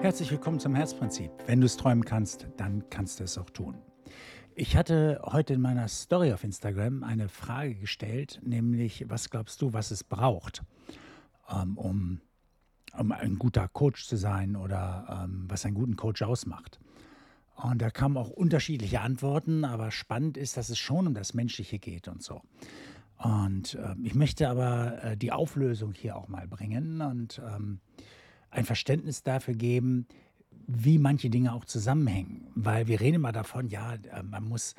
Herzlich willkommen zum Herzprinzip. Wenn du es träumen kannst, dann kannst du es auch tun. Ich hatte heute in meiner Story auf Instagram eine Frage gestellt, nämlich, was glaubst du, was es braucht, ähm, um, um ein guter Coach zu sein oder ähm, was einen guten Coach ausmacht? Und da kamen auch unterschiedliche Antworten, aber spannend ist, dass es schon um das Menschliche geht und so. Und äh, ich möchte aber äh, die Auflösung hier auch mal bringen und ähm, ein Verständnis dafür geben, wie manche Dinge auch zusammenhängen. Weil wir reden immer davon, ja, äh, man muss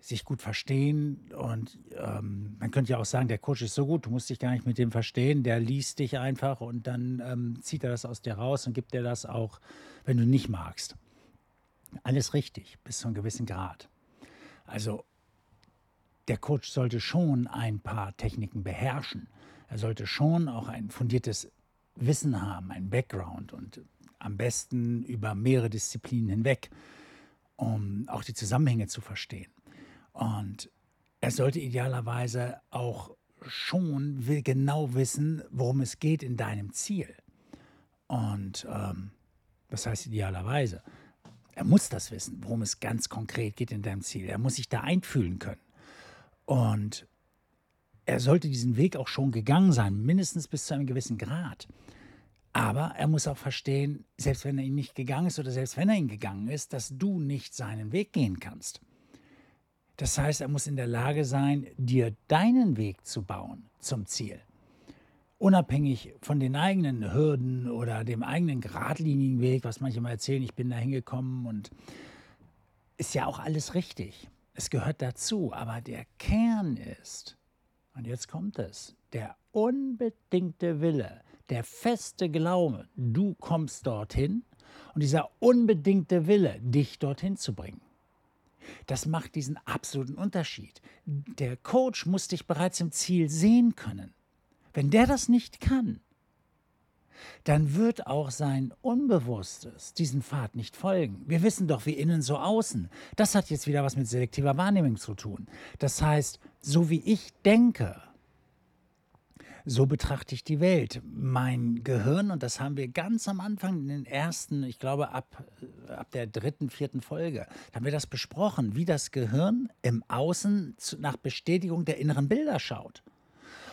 sich gut verstehen und ähm, man könnte ja auch sagen, der Coach ist so gut, du musst dich gar nicht mit dem verstehen, der liest dich einfach und dann ähm, zieht er das aus dir raus und gibt dir das auch, wenn du nicht magst. Alles richtig, bis zu einem gewissen Grad. Also der Coach sollte schon ein paar Techniken beherrschen. Er sollte schon auch ein fundiertes Wissen haben, ein Background und am besten über mehrere Disziplinen hinweg, um auch die Zusammenhänge zu verstehen. Und er sollte idealerweise auch schon will genau wissen, worum es geht in deinem Ziel. Und ähm, was heißt idealerweise? Er muss das wissen, worum es ganz konkret geht in deinem Ziel. Er muss sich da einfühlen können. Und er sollte diesen Weg auch schon gegangen sein, mindestens bis zu einem gewissen Grad. Aber er muss auch verstehen, selbst wenn er ihn nicht gegangen ist oder selbst wenn er ihn gegangen ist, dass du nicht seinen Weg gehen kannst. Das heißt, er muss in der Lage sein, dir deinen Weg zu bauen zum Ziel. Unabhängig von den eigenen Hürden oder dem eigenen geradlinigen Weg, was manche mal erzählen, ich bin da hingekommen und ist ja auch alles richtig. Es gehört dazu, aber der Kern ist, und jetzt kommt es, der unbedingte Wille, der feste Glaube, du kommst dorthin und dieser unbedingte Wille, dich dorthin zu bringen. Das macht diesen absoluten Unterschied. Der Coach muss dich bereits im Ziel sehen können. Wenn der das nicht kann, dann wird auch sein Unbewusstes diesen Pfad nicht folgen. Wir wissen doch, wie innen so außen. Das hat jetzt wieder was mit selektiver Wahrnehmung zu tun. Das heißt, so wie ich denke, so betrachte ich die Welt. Mein Gehirn, und das haben wir ganz am Anfang in den ersten, ich glaube ab, ab der dritten, vierten Folge, haben wir das besprochen, wie das Gehirn im Außen nach Bestätigung der inneren Bilder schaut.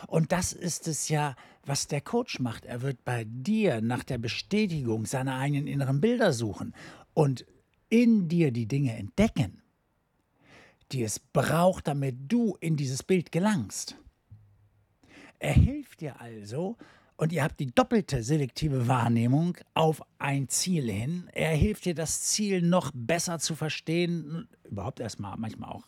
Und das ist es ja, was der Coach macht. Er wird bei dir nach der Bestätigung seiner eigenen inneren Bilder suchen und in dir die Dinge entdecken, die es braucht, damit du in dieses Bild gelangst. Er hilft dir also, und ihr habt die doppelte selektive Wahrnehmung auf ein Ziel hin. Er hilft dir, das Ziel noch besser zu verstehen, überhaupt erstmal manchmal auch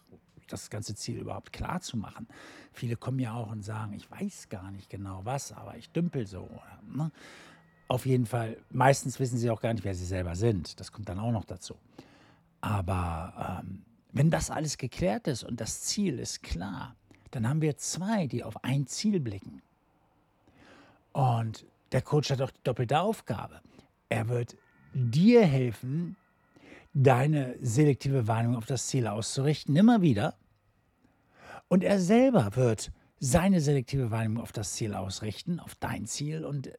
das ganze Ziel überhaupt klar zu machen. Viele kommen ja auch und sagen, ich weiß gar nicht genau was, aber ich dümpel so. Ne? Auf jeden Fall, meistens wissen sie auch gar nicht, wer sie selber sind. Das kommt dann auch noch dazu. Aber ähm, wenn das alles geklärt ist und das Ziel ist klar, dann haben wir zwei, die auf ein Ziel blicken. Und der Coach hat auch die doppelte Aufgabe. Er wird dir helfen, deine selektive Wahrnehmung auf das Ziel auszurichten, immer wieder. Und er selber wird seine selektive Wahrnehmung auf das Ziel ausrichten, auf dein Ziel und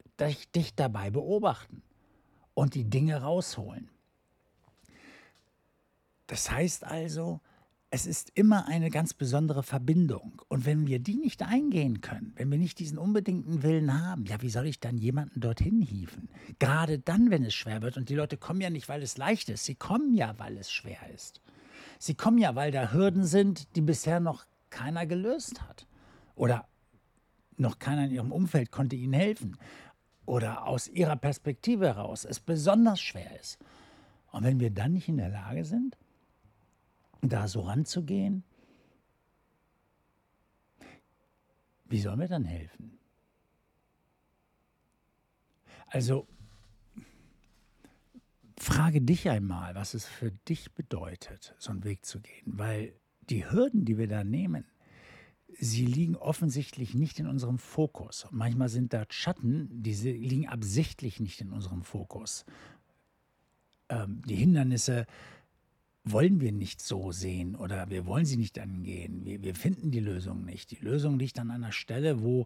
dich dabei beobachten und die Dinge rausholen. Das heißt also, es ist immer eine ganz besondere Verbindung. Und wenn wir die nicht eingehen können, wenn wir nicht diesen unbedingten Willen haben, ja, wie soll ich dann jemanden dorthin hieven? Gerade dann, wenn es schwer wird. Und die Leute kommen ja nicht, weil es leicht ist. Sie kommen ja, weil es schwer ist. Sie kommen ja, weil da Hürden sind, die bisher noch keiner gelöst hat. Oder noch keiner in ihrem Umfeld konnte ihnen helfen. Oder aus ihrer Perspektive heraus es besonders schwer ist. Und wenn wir dann nicht in der Lage sind, da so ranzugehen, wie sollen wir dann helfen? Also frage dich einmal, was es für dich bedeutet, so einen Weg zu gehen, weil die Hürden, die wir da nehmen, sie liegen offensichtlich nicht in unserem Fokus. Manchmal sind da Schatten, die liegen absichtlich nicht in unserem Fokus. Ähm, die Hindernisse wollen wir nicht so sehen oder wir wollen sie nicht angehen. Wir, wir finden die Lösung nicht. Die Lösung liegt an einer Stelle, wo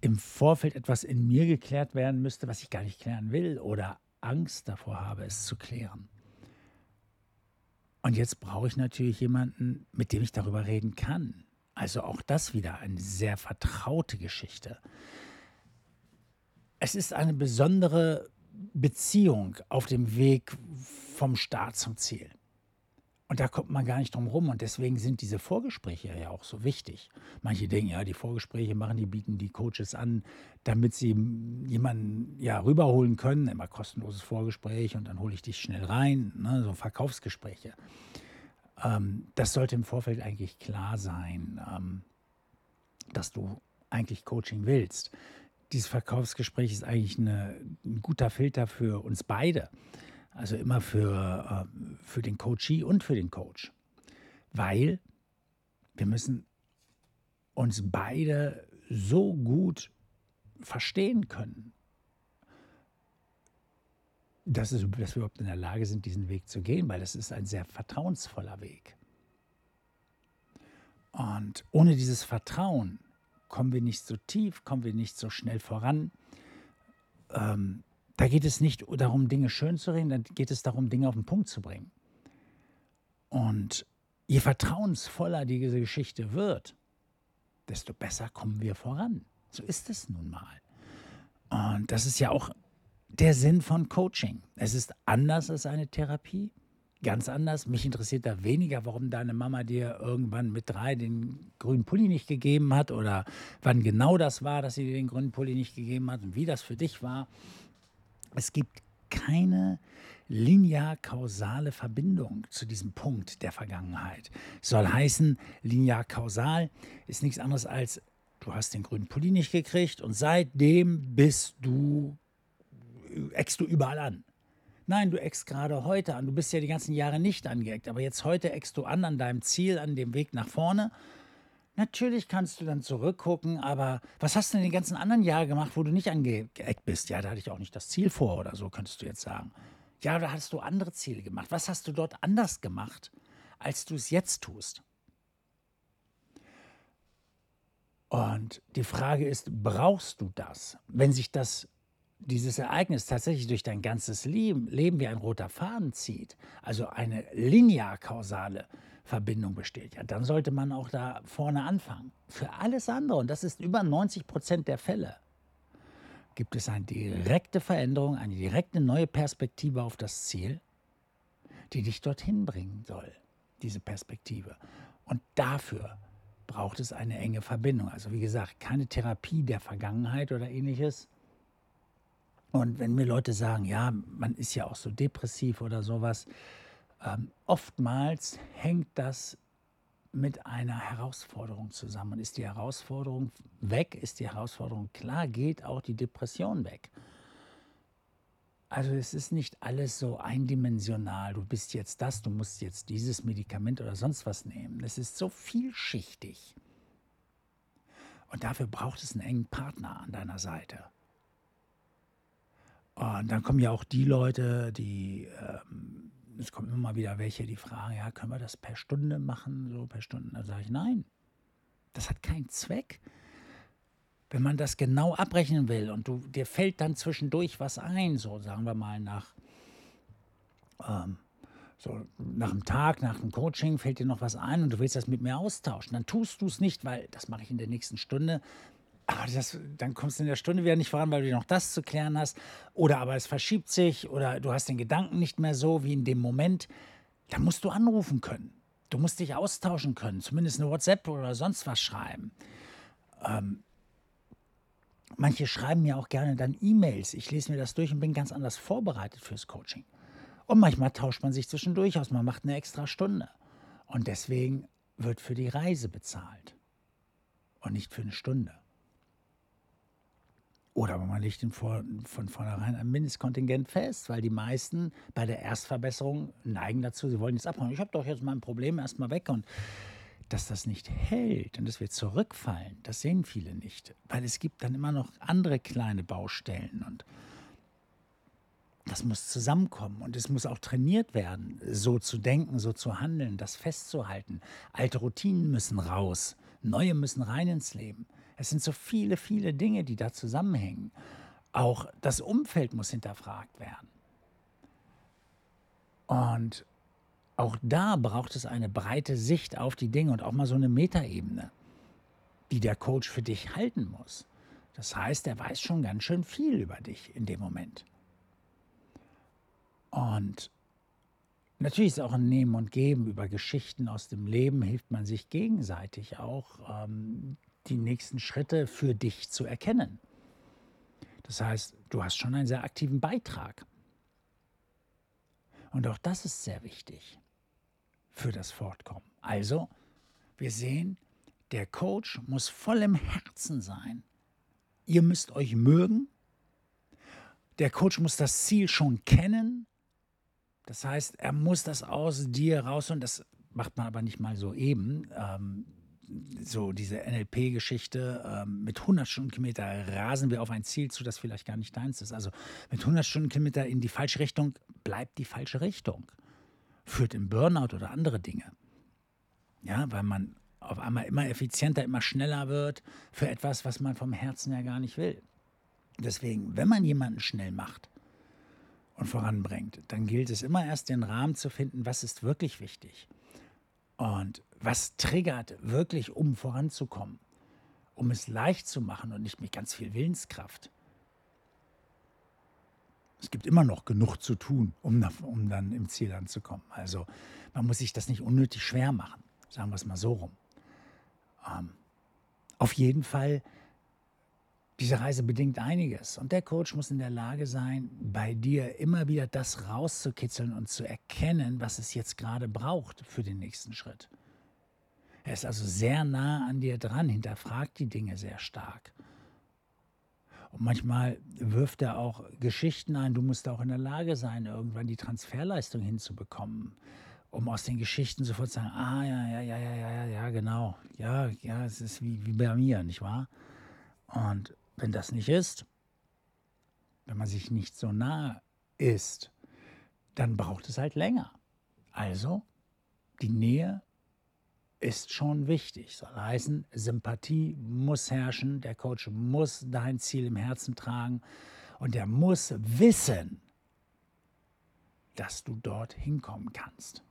im Vorfeld etwas in mir geklärt werden müsste, was ich gar nicht klären will oder Angst davor habe, es zu klären. Und jetzt brauche ich natürlich jemanden, mit dem ich darüber reden kann. Also auch das wieder eine sehr vertraute Geschichte. Es ist eine besondere Beziehung auf dem Weg vom Start zum Ziel. Und da kommt man gar nicht drum rum. Und deswegen sind diese Vorgespräche ja auch so wichtig. Manche denken, ja, die Vorgespräche machen, die bieten die Coaches an, damit sie jemanden ja rüberholen können. Immer kostenloses Vorgespräch und dann hole ich dich schnell rein. Ne? So Verkaufsgespräche. Ähm, das sollte im Vorfeld eigentlich klar sein, ähm, dass du eigentlich Coaching willst. Dieses Verkaufsgespräch ist eigentlich eine, ein guter Filter für uns beide also immer für, äh, für den Coachee und für den Coach. Weil wir müssen uns beide so gut verstehen können, dass, es, dass wir überhaupt in der Lage sind, diesen Weg zu gehen, weil das ist ein sehr vertrauensvoller Weg. Und ohne dieses Vertrauen kommen wir nicht so tief, kommen wir nicht so schnell voran. Ähm, da geht es nicht darum, Dinge schön zu reden, da geht es darum, Dinge auf den Punkt zu bringen. Und je vertrauensvoller diese Geschichte wird, desto besser kommen wir voran. So ist es nun mal. Und das ist ja auch der Sinn von Coaching. Es ist anders als eine Therapie, ganz anders. Mich interessiert da weniger, warum deine Mama dir irgendwann mit drei den grünen Pulli nicht gegeben hat oder wann genau das war, dass sie dir den grünen Pulli nicht gegeben hat und wie das für dich war. Es gibt keine linear-kausale Verbindung zu diesem Punkt der Vergangenheit. Soll heißen, linear-kausal ist nichts anderes als, du hast den grünen Pulli nicht gekriegt und seitdem bist du, eckst du überall an. Nein, du eckst gerade heute an. Du bist ja die ganzen Jahre nicht angeeckt, aber jetzt heute eckst du an an deinem Ziel, an dem Weg nach vorne Natürlich kannst du dann zurückgucken, aber was hast du denn die ganzen anderen Jahre gemacht, wo du nicht angeeckt bist? Ja, da hatte ich auch nicht das Ziel vor oder so, könntest du jetzt sagen. Ja, da hattest du andere Ziele gemacht. Was hast du dort anders gemacht, als du es jetzt tust? Und die Frage ist, brauchst du das? Wenn sich das, dieses Ereignis tatsächlich durch dein ganzes Leben, Leben wie ein roter Faden zieht, also eine linear-kausale Verbindung besteht, ja, dann sollte man auch da vorne anfangen. Für alles andere, und das ist über 90 Prozent der Fälle, gibt es eine direkte Veränderung, eine direkte neue Perspektive auf das Ziel, die dich dorthin bringen soll, diese Perspektive. Und dafür braucht es eine enge Verbindung. Also wie gesagt, keine Therapie der Vergangenheit oder ähnliches. Und wenn mir Leute sagen, ja, man ist ja auch so depressiv oder sowas, ähm, oftmals hängt das mit einer Herausforderung zusammen. Ist die Herausforderung weg, ist die Herausforderung klar, geht auch die Depression weg. Also es ist nicht alles so eindimensional. Du bist jetzt das, du musst jetzt dieses Medikament oder sonst was nehmen. Es ist so vielschichtig. Und dafür braucht es einen engen Partner an deiner Seite. Und dann kommen ja auch die Leute, die ähm, es kommen immer wieder welche, die fragen, ja, können wir das per Stunde machen, so per Stunde? Da sage ich, nein, das hat keinen Zweck. Wenn man das genau abrechnen will und du, dir fällt dann zwischendurch was ein, so sagen wir mal nach, ähm, so nach einem Tag, nach dem Coaching fällt dir noch was ein und du willst das mit mir austauschen, dann tust du es nicht, weil das mache ich in der nächsten Stunde, aber das, dann kommst du in der Stunde wieder nicht voran, weil du noch das zu klären hast. Oder aber es verschiebt sich oder du hast den Gedanken nicht mehr so wie in dem Moment. Da musst du anrufen können. Du musst dich austauschen können, zumindest eine WhatsApp oder sonst was schreiben. Ähm, manche schreiben mir auch gerne dann E-Mails. Ich lese mir das durch und bin ganz anders vorbereitet fürs Coaching. Und manchmal tauscht man sich zwischendurch aus, man macht eine extra Stunde. Und deswegen wird für die Reise bezahlt und nicht für eine Stunde. Oder man legt ihn vor, von vornherein ein Mindestkontingent fest, weil die meisten bei der Erstverbesserung neigen dazu, sie wollen jetzt abhauen. Ich habe doch jetzt mein Problem erstmal weg und dass das nicht hält und dass wir zurückfallen, das sehen viele nicht, weil es gibt dann immer noch andere kleine Baustellen und das muss zusammenkommen und es muss auch trainiert werden, so zu denken, so zu handeln, das festzuhalten. Alte Routinen müssen raus, neue müssen rein ins Leben. Es sind so viele, viele Dinge, die da zusammenhängen. Auch das Umfeld muss hinterfragt werden. Und auch da braucht es eine breite Sicht auf die Dinge und auch mal so eine Metaebene, die der Coach für dich halten muss. Das heißt, er weiß schon ganz schön viel über dich in dem Moment. Und natürlich ist auch ein Nehmen und Geben über Geschichten aus dem Leben, hilft man sich gegenseitig auch, ähm, die nächsten Schritte für dich zu erkennen. Das heißt, du hast schon einen sehr aktiven Beitrag. Und auch das ist sehr wichtig für das Fortkommen. Also, wir sehen, der Coach muss voll im Herzen sein. Ihr müsst euch mögen. Der Coach muss das Ziel schon kennen. Das heißt, er muss das aus dir raus und das macht man aber nicht mal so eben. Ähm, so diese NLP-Geschichte, ähm, mit 100 Stundenkilometer rasen wir auf ein Ziel zu, das vielleicht gar nicht deins ist. Also mit 100 Stundenkilometer in die falsche Richtung bleibt die falsche Richtung. Führt im Burnout oder andere Dinge. Ja, weil man auf einmal immer effizienter, immer schneller wird für etwas, was man vom Herzen ja gar nicht will. Deswegen, wenn man jemanden schnell macht und voranbringt, dann gilt es immer erst den Rahmen zu finden, was ist wirklich wichtig. Und was triggert wirklich, um voranzukommen? Um es leicht zu machen und nicht mit ganz viel Willenskraft. Es gibt immer noch genug zu tun, um, um dann im Ziel anzukommen. Also man muss sich das nicht unnötig schwer machen, sagen wir es mal so rum. Ähm, auf jeden Fall diese Reise bedingt einiges und der Coach muss in der Lage sein, bei dir immer wieder das rauszukitzeln und zu erkennen, was es jetzt gerade braucht für den nächsten Schritt. Er ist also sehr nah an dir dran, hinterfragt die Dinge sehr stark. Und manchmal wirft er auch Geschichten ein, du musst auch in der Lage sein, irgendwann die Transferleistung hinzubekommen, um aus den Geschichten sofort zu sagen, ah ja, ja, ja, ja, ja, ja, genau, ja, ja, es ist wie, wie bei mir, nicht wahr? Und wenn das nicht ist, wenn man sich nicht so nah ist, dann braucht es halt länger. Also, die Nähe ist schon wichtig. Soll heißen, Sympathie muss herrschen, der Coach muss dein Ziel im Herzen tragen und er muss wissen, dass du dort hinkommen kannst.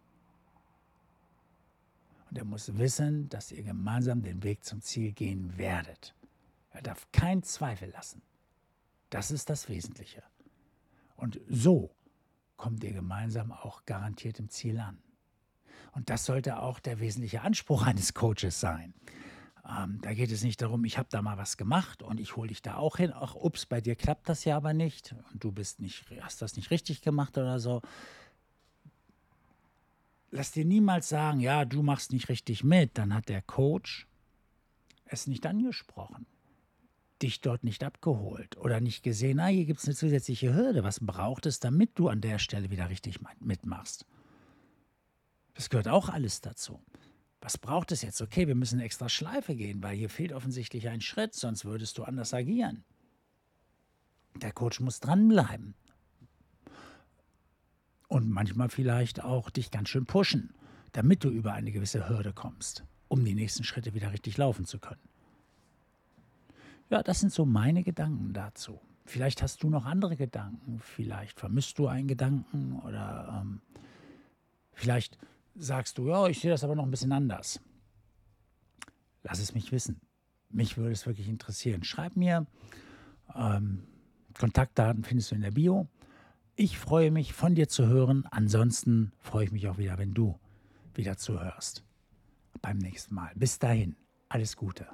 Und er muss wissen, dass ihr gemeinsam den Weg zum Ziel gehen werdet. Er darf keinen Zweifel lassen. Das ist das Wesentliche. Und so kommt ihr gemeinsam auch garantiert im Ziel an. Und das sollte auch der wesentliche Anspruch eines Coaches sein. Ähm, da geht es nicht darum, ich habe da mal was gemacht und ich hole dich da auch hin. Ach, ups, bei dir klappt das ja aber nicht und du bist nicht, hast das nicht richtig gemacht oder so. Lass dir niemals sagen, ja, du machst nicht richtig mit. Dann hat der Coach es nicht angesprochen dich dort nicht abgeholt oder nicht gesehen, ah, hier gibt es eine zusätzliche Hürde. Was braucht es, damit du an der Stelle wieder richtig mitmachst? Das gehört auch alles dazu. Was braucht es jetzt? Okay, wir müssen extra Schleife gehen, weil hier fehlt offensichtlich ein Schritt, sonst würdest du anders agieren. Der Coach muss dranbleiben. Und manchmal vielleicht auch dich ganz schön pushen, damit du über eine gewisse Hürde kommst, um die nächsten Schritte wieder richtig laufen zu können. Ja, das sind so meine Gedanken dazu. Vielleicht hast du noch andere Gedanken, vielleicht vermisst du einen Gedanken oder ähm, vielleicht sagst du, ja, ich sehe das aber noch ein bisschen anders. Lass es mich wissen. Mich würde es wirklich interessieren. Schreib mir. Ähm, Kontaktdaten findest du in der Bio. Ich freue mich, von dir zu hören. Ansonsten freue ich mich auch wieder, wenn du wieder zuhörst. Beim nächsten Mal. Bis dahin, alles Gute.